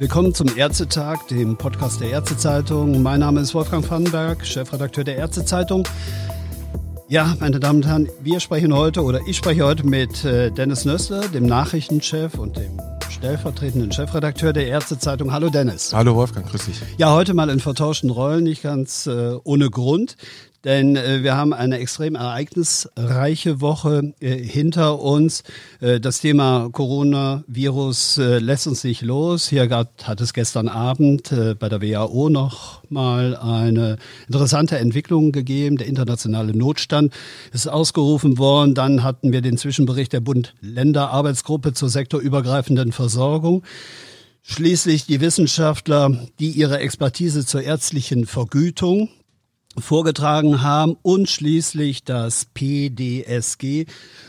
Willkommen zum Ärztetag, dem Podcast der Ärztezeitung. Mein Name ist Wolfgang Vandenberg, Chefredakteur der Ärztezeitung. Ja, meine Damen und Herren, wir sprechen heute oder ich spreche heute mit äh, Dennis Nössler, dem Nachrichtenchef und dem stellvertretenden Chefredakteur der Ärztezeitung. Hallo Dennis. Hallo Wolfgang, grüß dich. Ja, heute mal in vertauschten Rollen, nicht ganz äh, ohne Grund. Denn äh, wir haben eine extrem ereignisreiche Woche äh, hinter uns. Äh, das Thema Coronavirus äh, lässt uns nicht los. Hier gab, hat es gestern Abend äh, bei der WHO noch mal eine interessante Entwicklung gegeben. Der internationale Notstand ist ausgerufen worden. Dann hatten wir den Zwischenbericht der Bund-Länder-Arbeitsgruppe zur sektorübergreifenden Versorgung. Schließlich die Wissenschaftler, die ihre Expertise zur ärztlichen Vergütung vorgetragen haben und schließlich das PDSG,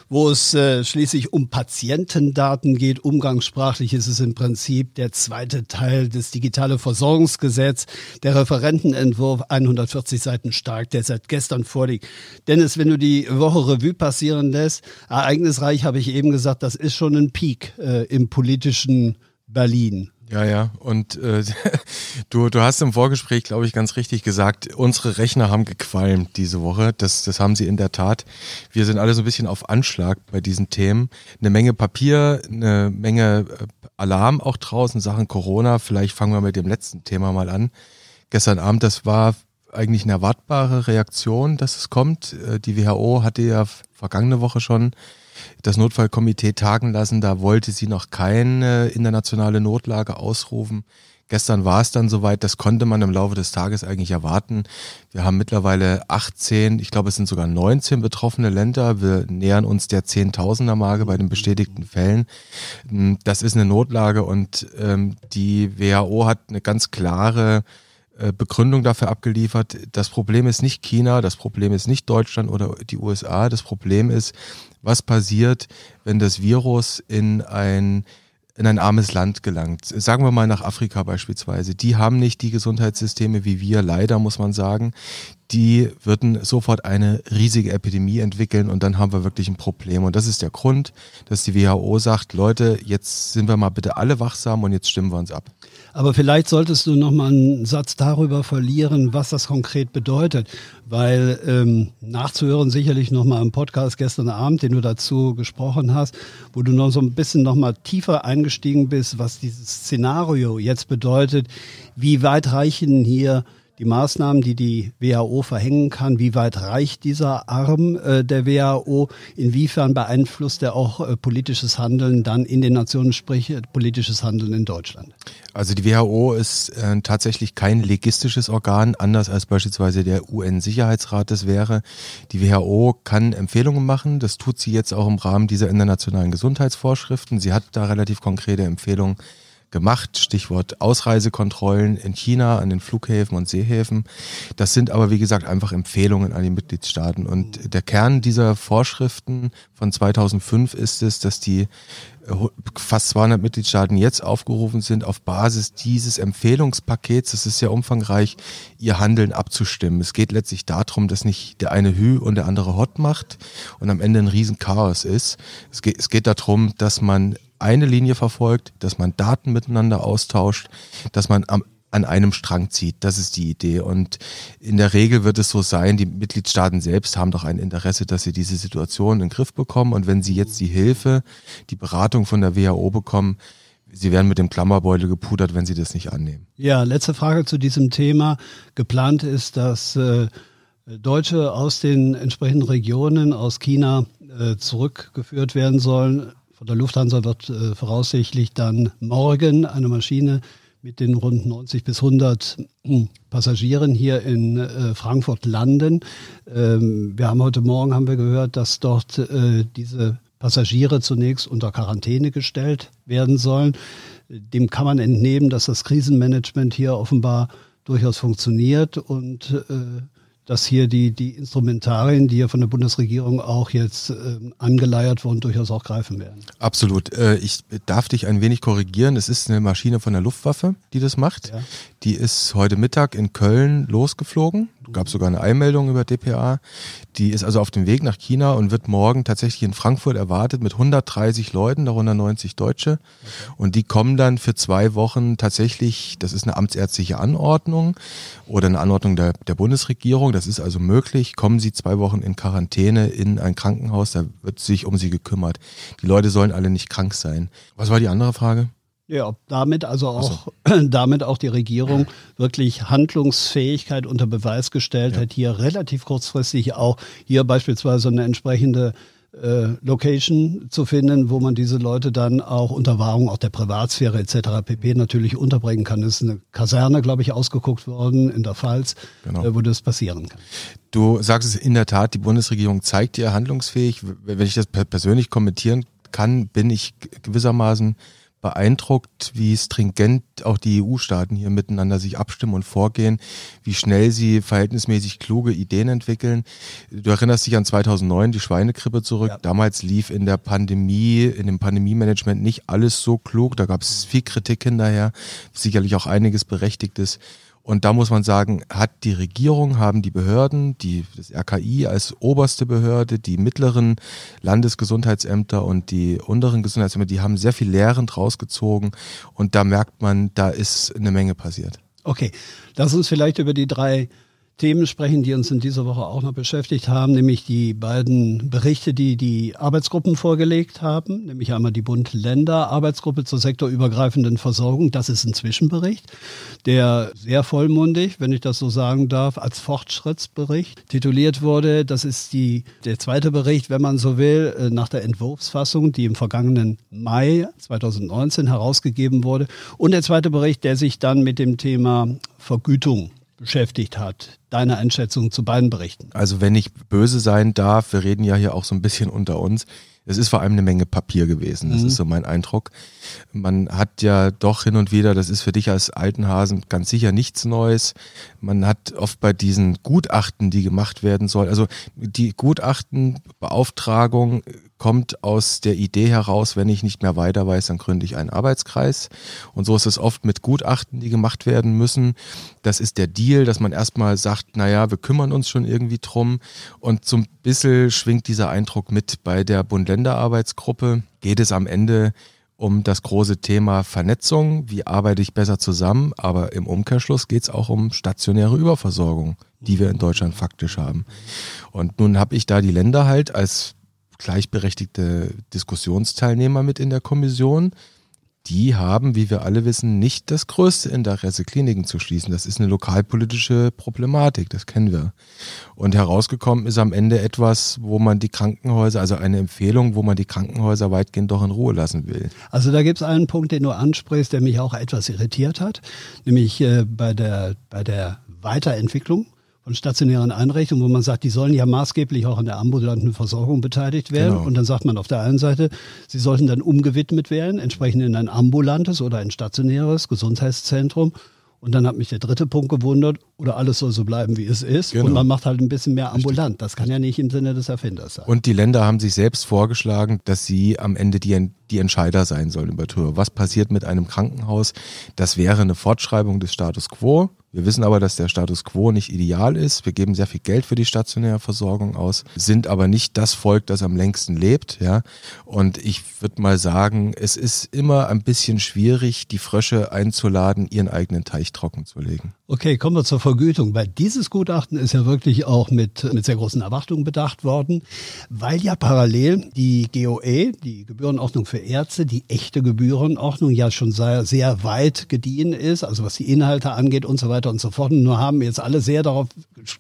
wo es äh, schließlich um Patientendaten geht. Umgangssprachlich ist es im Prinzip der zweite Teil des digitale Versorgungsgesetz, der Referentenentwurf 140 Seiten stark, der seit gestern vorliegt. Dennis, wenn du die Woche Revue passieren lässt, ereignisreich habe ich eben gesagt, das ist schon ein Peak äh, im politischen Berlin. Ja, ja. Und äh, du, du hast im Vorgespräch, glaube ich, ganz richtig gesagt, unsere Rechner haben gequalmt diese Woche. Das, das haben sie in der Tat. Wir sind alle so ein bisschen auf Anschlag bei diesen Themen. Eine Menge Papier, eine Menge äh, Alarm auch draußen, Sachen Corona. Vielleicht fangen wir mit dem letzten Thema mal an. Gestern Abend, das war eigentlich eine erwartbare Reaktion, dass es kommt. Äh, die WHO hatte ja vergangene Woche schon das Notfallkomitee tagen lassen. Da wollte sie noch keine internationale Notlage ausrufen. Gestern war es dann soweit, das konnte man im Laufe des Tages eigentlich erwarten. Wir haben mittlerweile 18, ich glaube es sind sogar 19 betroffene Länder. Wir nähern uns der Zehntausender Marke bei den bestätigten Fällen. Das ist eine Notlage und ähm, die WHO hat eine ganz klare Begründung dafür abgeliefert. Das Problem ist nicht China, das Problem ist nicht Deutschland oder die USA. Das Problem ist, was passiert, wenn das Virus in ein in ein armes Land gelangt. Sagen wir mal nach Afrika beispielsweise. Die haben nicht die Gesundheitssysteme wie wir, leider muss man sagen. Die würden sofort eine riesige Epidemie entwickeln und dann haben wir wirklich ein Problem. Und das ist der Grund, dass die WHO sagt, Leute, jetzt sind wir mal bitte alle wachsam und jetzt stimmen wir uns ab. Aber vielleicht solltest du noch mal einen Satz darüber verlieren, was das konkret bedeutet, weil ähm, nachzuhören sicherlich noch mal im Podcast gestern Abend, den du dazu gesprochen hast, wo du noch so ein bisschen noch mal tiefer eingestiegen bist, was dieses Szenario jetzt bedeutet. Wie weit reichen hier die Maßnahmen, die die WHO verhängen kann, wie weit reicht dieser Arm äh, der WHO, inwiefern beeinflusst er auch äh, politisches Handeln dann in den Nationen, sprich äh, politisches Handeln in Deutschland? Also die WHO ist äh, tatsächlich kein legistisches Organ, anders als beispielsweise der UN-Sicherheitsrat das wäre. Die WHO kann Empfehlungen machen, das tut sie jetzt auch im Rahmen dieser internationalen Gesundheitsvorschriften. Sie hat da relativ konkrete Empfehlungen gemacht. Stichwort Ausreisekontrollen in China an den Flughäfen und Seehäfen. Das sind aber, wie gesagt, einfach Empfehlungen an die Mitgliedstaaten. Und der Kern dieser Vorschriften von 2005 ist es, dass die äh, fast 200 Mitgliedstaaten jetzt aufgerufen sind, auf Basis dieses Empfehlungspakets, das ist sehr umfangreich, ihr Handeln abzustimmen. Es geht letztlich darum, dass nicht der eine Hü und der andere Hot macht und am Ende ein Riesenchaos ist. Es geht, es geht darum, dass man eine Linie verfolgt, dass man Daten miteinander austauscht, dass man am an einem Strang zieht. Das ist die Idee. Und in der Regel wird es so sein, die Mitgliedstaaten selbst haben doch ein Interesse, dass sie diese Situation in den Griff bekommen. Und wenn sie jetzt die Hilfe, die Beratung von der WHO bekommen, sie werden mit dem Klammerbeutel gepudert, wenn sie das nicht annehmen. Ja, letzte Frage zu diesem Thema. Geplant ist, dass äh, Deutsche aus den entsprechenden Regionen, aus China, äh, zurückgeführt werden sollen von der Lufthansa wird äh, voraussichtlich dann morgen eine Maschine mit den rund 90 bis 100 hm, Passagieren hier in äh, Frankfurt landen. Ähm, wir haben heute Morgen haben wir gehört, dass dort äh, diese Passagiere zunächst unter Quarantäne gestellt werden sollen. Dem kann man entnehmen, dass das Krisenmanagement hier offenbar durchaus funktioniert und äh, dass hier die, die Instrumentarien, die ja von der Bundesregierung auch jetzt äh, angeleiert wurden, durchaus auch greifen werden. Absolut. Äh, ich darf dich ein wenig korrigieren. Es ist eine Maschine von der Luftwaffe, die das macht. Ja. Die ist heute Mittag in Köln losgeflogen. Gab sogar eine Einmeldung über DPA. Die ist also auf dem Weg nach China und wird morgen tatsächlich in Frankfurt erwartet mit 130 Leuten, darunter 90 Deutsche. Okay. Und die kommen dann für zwei Wochen tatsächlich, das ist eine amtsärztliche Anordnung oder eine Anordnung der, der Bundesregierung. Das ist also möglich. Kommen sie zwei Wochen in Quarantäne in ein Krankenhaus, da wird sich um sie gekümmert. Die Leute sollen alle nicht krank sein. Was war die andere Frage? Ja, damit also auch, so. damit auch die Regierung wirklich Handlungsfähigkeit unter Beweis gestellt ja. hat, hier relativ kurzfristig auch hier beispielsweise eine entsprechende äh, Location zu finden, wo man diese Leute dann auch unter Wahrung auch der Privatsphäre etc. pp. natürlich unterbringen kann. Es ist eine Kaserne, glaube ich, ausgeguckt worden in der Pfalz, genau. äh, wo das passieren kann. Du sagst es in der Tat, die Bundesregierung zeigt ihr handlungsfähig. Wenn ich das persönlich kommentieren kann, bin ich gewissermaßen beeindruckt, wie stringent auch die EU-Staaten hier miteinander sich abstimmen und vorgehen, wie schnell sie verhältnismäßig kluge Ideen entwickeln. Du erinnerst dich an 2009, die Schweinegrippe zurück. Ja. Damals lief in der Pandemie, in dem Pandemie-Management nicht alles so klug. Da gab es viel Kritik hinterher, sicherlich auch einiges Berechtigtes. Und da muss man sagen, hat die Regierung, haben die Behörden, die, das RKI als oberste Behörde, die mittleren Landesgesundheitsämter und die unteren Gesundheitsämter, die haben sehr viel Lehrend rausgezogen. Und da merkt man, da ist eine Menge passiert. Okay, lass uns vielleicht über die drei Themen sprechen, die uns in dieser Woche auch noch beschäftigt haben, nämlich die beiden Berichte, die die Arbeitsgruppen vorgelegt haben, nämlich einmal die Bund-Länder-Arbeitsgruppe zur sektorübergreifenden Versorgung. Das ist ein Zwischenbericht, der sehr vollmundig, wenn ich das so sagen darf, als Fortschrittsbericht tituliert wurde. Das ist die, der zweite Bericht, wenn man so will, äh, nach der Entwurfsfassung, die im vergangenen Mai 2019 herausgegeben wurde. Und der zweite Bericht, der sich dann mit dem Thema Vergütung beschäftigt hat. Deine Einschätzung zu beiden Berichten. Also wenn ich böse sein darf, wir reden ja hier auch so ein bisschen unter uns. Es ist vor allem eine Menge Papier gewesen. Das mhm. ist so mein Eindruck. Man hat ja doch hin und wieder, das ist für dich als alten Hasen ganz sicher nichts Neues. Man hat oft bei diesen Gutachten, die gemacht werden soll, also die Gutachtenbeauftragung kommt aus der Idee heraus, wenn ich nicht mehr weiter weiß, dann gründe ich einen Arbeitskreis. Und so ist es oft mit Gutachten, die gemacht werden müssen. Das ist der Deal, dass man erstmal sagt, naja, wir kümmern uns schon irgendwie drum. Und so ein bisschen schwingt dieser Eindruck mit. Bei der Bund-Länder-Arbeitsgruppe geht es am Ende um das große Thema Vernetzung, wie arbeite ich besser zusammen, aber im Umkehrschluss geht es auch um stationäre Überversorgung, die wir in Deutschland faktisch haben. Und nun habe ich da die Länder halt als gleichberechtigte Diskussionsteilnehmer mit in der Kommission. Die haben, wie wir alle wissen, nicht das größte Interesse, Kliniken zu schließen. Das ist eine lokalpolitische Problematik, das kennen wir. Und herausgekommen ist am Ende etwas, wo man die Krankenhäuser, also eine Empfehlung, wo man die Krankenhäuser weitgehend doch in Ruhe lassen will. Also da gibt es einen Punkt, den du ansprichst, der mich auch etwas irritiert hat, nämlich äh, bei, der, bei der Weiterentwicklung von stationären Einrichtungen, wo man sagt, die sollen ja maßgeblich auch an der ambulanten Versorgung beteiligt werden. Genau. Und dann sagt man auf der einen Seite, sie sollten dann umgewidmet werden, entsprechend in ein ambulantes oder ein stationäres Gesundheitszentrum. Und dann hat mich der dritte Punkt gewundert, oder alles soll so bleiben, wie es ist. Genau. Und man macht halt ein bisschen mehr ambulant. Das kann ja nicht im Sinne des Erfinders sein. Und die Länder haben sich selbst vorgeschlagen, dass sie am Ende die, die Entscheider sein sollen über Tour. Was passiert mit einem Krankenhaus? Das wäre eine Fortschreibung des Status quo. Wir wissen aber, dass der Status quo nicht ideal ist. Wir geben sehr viel Geld für die stationäre Versorgung aus, sind aber nicht das Volk, das am längsten lebt, ja. Und ich würde mal sagen, es ist immer ein bisschen schwierig, die Frösche einzuladen, ihren eigenen Teich trocken zu legen. Okay, kommen wir zur Vergütung, weil dieses Gutachten ist ja wirklich auch mit, mit sehr großen Erwartungen bedacht worden, weil ja parallel die GOE, die Gebührenordnung für Ärzte, die echte Gebührenordnung ja schon sehr, sehr weit gediehen ist, also was die Inhalte angeht und so weiter und so fort. Und nur haben jetzt alle sehr darauf,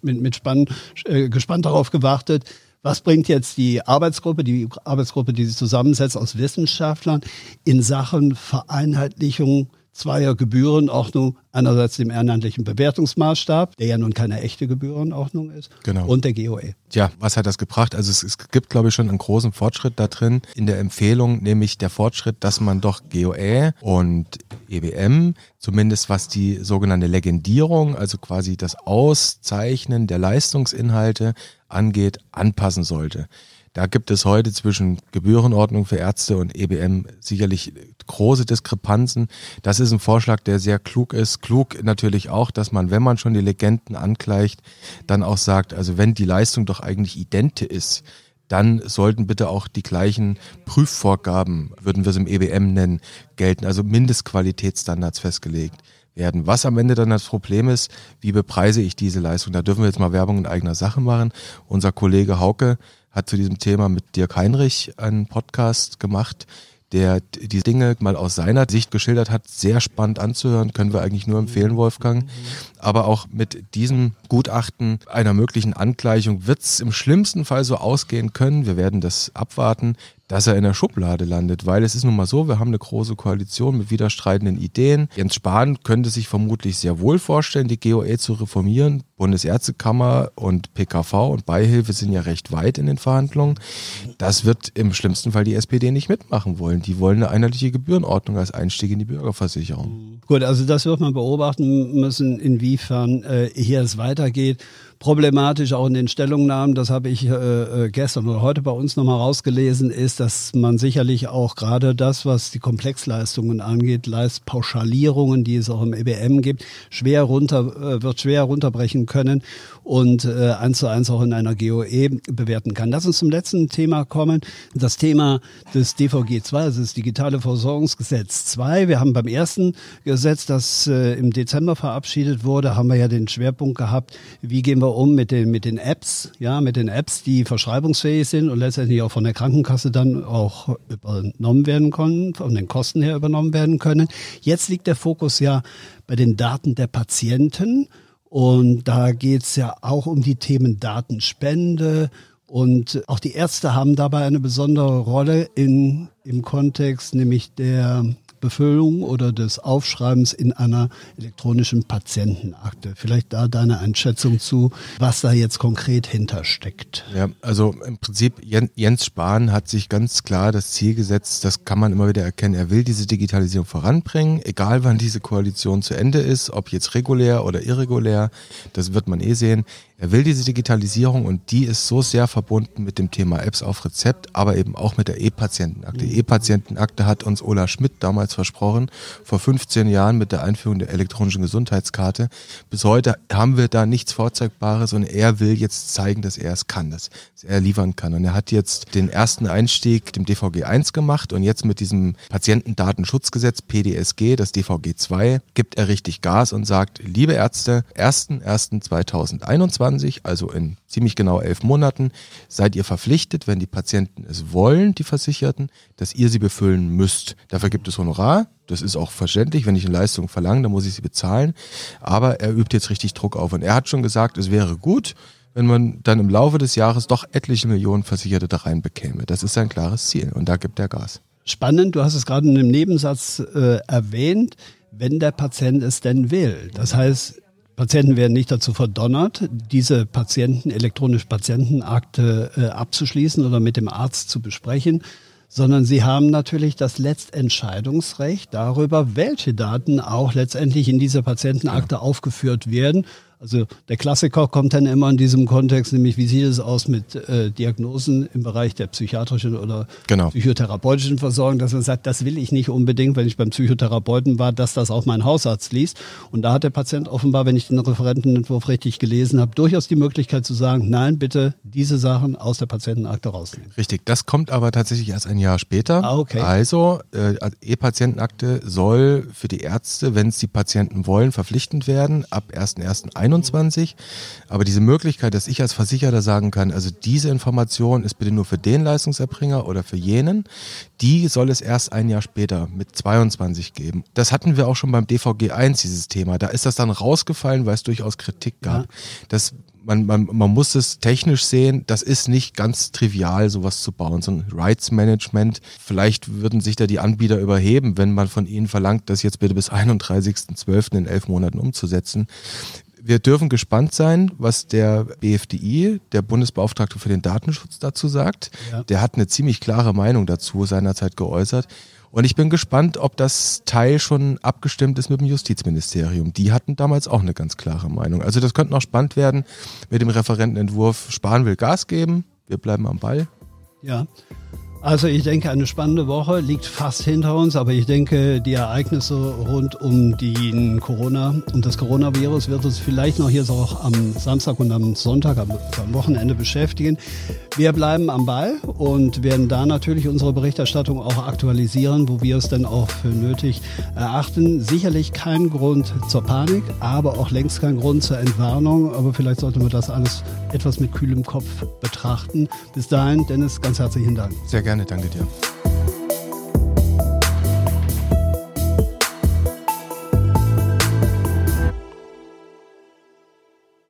mit, mit Spann, äh, gespannt darauf gewartet, was bringt jetzt die Arbeitsgruppe, die Arbeitsgruppe, die sich zusammensetzt aus Wissenschaftlern in Sachen Vereinheitlichung zweier Gebührenordnung, einerseits dem ehrenamtlichen Bewertungsmaßstab, der ja nun keine echte Gebührenordnung ist, Genau. und der GOE. Tja, was hat das gebracht? Also es, es gibt, glaube ich, schon einen großen Fortschritt da drin in der Empfehlung, nämlich der Fortschritt, dass man doch GOE und EBM, zumindest was die sogenannte Legendierung, also quasi das Auszeichnen der Leistungsinhalte angeht, anpassen sollte. Da gibt es heute zwischen Gebührenordnung für Ärzte und EBM sicherlich große Diskrepanzen. Das ist ein Vorschlag, der sehr klug ist. Klug natürlich auch, dass man, wenn man schon die Legenden angleicht, dann auch sagt, also wenn die Leistung doch eigentlich idente ist, dann sollten bitte auch die gleichen Prüfvorgaben, würden wir es im EBM nennen, gelten, also Mindestqualitätsstandards festgelegt werden. Was am Ende dann das Problem ist, wie bepreise ich diese Leistung? Da dürfen wir jetzt mal Werbung in eigener Sache machen. Unser Kollege Hauke hat zu diesem Thema mit Dirk Heinrich einen Podcast gemacht, der die Dinge mal aus seiner Sicht geschildert hat. Sehr spannend anzuhören, können wir eigentlich nur empfehlen, Wolfgang. Aber auch mit diesem Gutachten einer möglichen Angleichung wird es im schlimmsten Fall so ausgehen können. Wir werden das abwarten, dass er in der Schublade landet, weil es ist nun mal so, wir haben eine große Koalition mit widerstreitenden Ideen. Jens Spahn könnte sich vermutlich sehr wohl vorstellen, die GOE zu reformieren. Bundesärztekammer und PKV und Beihilfe sind ja recht weit in den Verhandlungen. Das wird im schlimmsten Fall die SPD nicht mitmachen wollen. Die wollen eine einheitliche Gebührenordnung als Einstieg in die Bürgerversicherung. Gut, also das wird man beobachten müssen, inwiefern äh, hier es weitergeht. Problematisch auch in den Stellungnahmen, das habe ich äh, gestern oder heute bei uns nochmal rausgelesen, ist, dass man sicherlich auch gerade das, was die Komplexleistungen angeht, Leistpauschalierungen, die es auch im EBM gibt, schwer runter, äh, wird schwer runterbrechen können und äh, eins zu eins auch in einer GOE bewerten kann. Lass uns zum letzten Thema kommen. Das Thema des DVG 2, also das Digitale Versorgungsgesetz 2. Wir haben beim ersten Gesetz, das äh, im Dezember verabschiedet wurde, haben wir ja den Schwerpunkt gehabt, wie gehen wir um mit den, mit den Apps, ja, mit den Apps, die verschreibungsfähig sind und letztendlich auch von der Krankenkasse dann auch übernommen werden können, von den Kosten her übernommen werden können. Jetzt liegt der Fokus ja bei den Daten der Patienten. Und da geht's ja auch um die Themen Datenspende. Und auch die Ärzte haben dabei eine besondere Rolle in, im Kontext, nämlich der Befüllung oder des Aufschreibens in einer elektronischen Patientenakte. Vielleicht da deine Einschätzung zu, was da jetzt konkret hintersteckt. Ja, also im Prinzip Jens Spahn hat sich ganz klar das Ziel gesetzt, das kann man immer wieder erkennen, er will diese Digitalisierung voranbringen, egal wann diese Koalition zu Ende ist, ob jetzt regulär oder irregulär, das wird man eh sehen. Er will diese Digitalisierung und die ist so sehr verbunden mit dem Thema Apps auf Rezept, aber eben auch mit der E-Patientenakte. Die E-Patientenakte hat uns Ola Schmidt damals versprochen, vor 15 Jahren mit der Einführung der elektronischen Gesundheitskarte. Bis heute haben wir da nichts Vorzeigbares und er will jetzt zeigen, dass er es kann, dass er liefern kann. Und er hat jetzt den ersten Einstieg dem DVG 1 gemacht und jetzt mit diesem Patientendatenschutzgesetz PDSG, das DVG 2, gibt er richtig Gas und sagt, liebe Ärzte, 1.1.2021, also in ziemlich genau elf Monaten, seid ihr verpflichtet, wenn die Patienten es wollen, die Versicherten, dass ihr sie befüllen müsst. Dafür gibt es Honorar. Das ist auch verständlich. Wenn ich eine Leistung verlange, dann muss ich sie bezahlen. Aber er übt jetzt richtig Druck auf. Und er hat schon gesagt, es wäre gut, wenn man dann im Laufe des Jahres doch etliche Millionen Versicherte da rein bekäme. Das ist sein klares Ziel. Und da gibt er Gas. Spannend, du hast es gerade in einem Nebensatz äh, erwähnt, wenn der Patient es denn will. Das heißt, Patienten werden nicht dazu verdonnert, diese Patienten, elektronische Patientenakte äh, abzuschließen oder mit dem Arzt zu besprechen, sondern sie haben natürlich das Letztentscheidungsrecht darüber, welche Daten auch letztendlich in dieser Patientenakte ja. aufgeführt werden. Also der Klassiker kommt dann immer in diesem Kontext, nämlich wie sieht es aus mit äh, Diagnosen im Bereich der psychiatrischen oder genau. psychotherapeutischen Versorgung, dass man sagt, das will ich nicht unbedingt, wenn ich beim Psychotherapeuten war, dass das auch mein Hausarzt liest. Und da hat der Patient offenbar, wenn ich den Referentenentwurf richtig gelesen habe, durchaus die Möglichkeit zu sagen, nein, bitte diese Sachen aus der Patientenakte rausnehmen. Richtig, das kommt aber tatsächlich erst ein Jahr später. Ah, okay. Also äh, E-Patientenakte soll für die Ärzte, wenn es die Patienten wollen, verpflichtend werden ab 1.1.21. 21. Aber diese Möglichkeit, dass ich als Versicherter sagen kann, also diese Information ist bitte nur für den Leistungserbringer oder für jenen, die soll es erst ein Jahr später mit 22 geben. Das hatten wir auch schon beim DVG 1, dieses Thema. Da ist das dann rausgefallen, weil es durchaus Kritik gab. Ja. Das man, man, man muss es technisch sehen, das ist nicht ganz trivial, sowas zu bauen. So ein Rights Management, vielleicht würden sich da die Anbieter überheben, wenn man von ihnen verlangt, das jetzt bitte bis 31.12. in elf Monaten umzusetzen. Wir dürfen gespannt sein, was der BFDI, der Bundesbeauftragte für den Datenschutz, dazu sagt. Ja. Der hat eine ziemlich klare Meinung dazu seinerzeit geäußert. Und ich bin gespannt, ob das Teil schon abgestimmt ist mit dem Justizministerium. Die hatten damals auch eine ganz klare Meinung. Also das könnte noch spannend werden mit dem Referentenentwurf. Spahn will Gas geben, wir bleiben am Ball. Ja, also ich denke, eine spannende Woche liegt fast hinter uns, aber ich denke, die Ereignisse rund um den Corona, um das Coronavirus wird uns vielleicht noch hier so auch am Samstag und am Sonntag, am, Wochenende beschäftigen. Wir bleiben am Ball und werden da natürlich unsere Berichterstattung auch aktualisieren, wo wir es dann auch für nötig erachten. Sicherlich kein Grund zur Panik, aber auch längst kein Grund zur Entwarnung. Aber vielleicht sollten wir das alles etwas mit kühlem Kopf betrachten. Bis dahin, Dennis, ganz herzlichen Dank. Sehr gerne gerne, danke dir.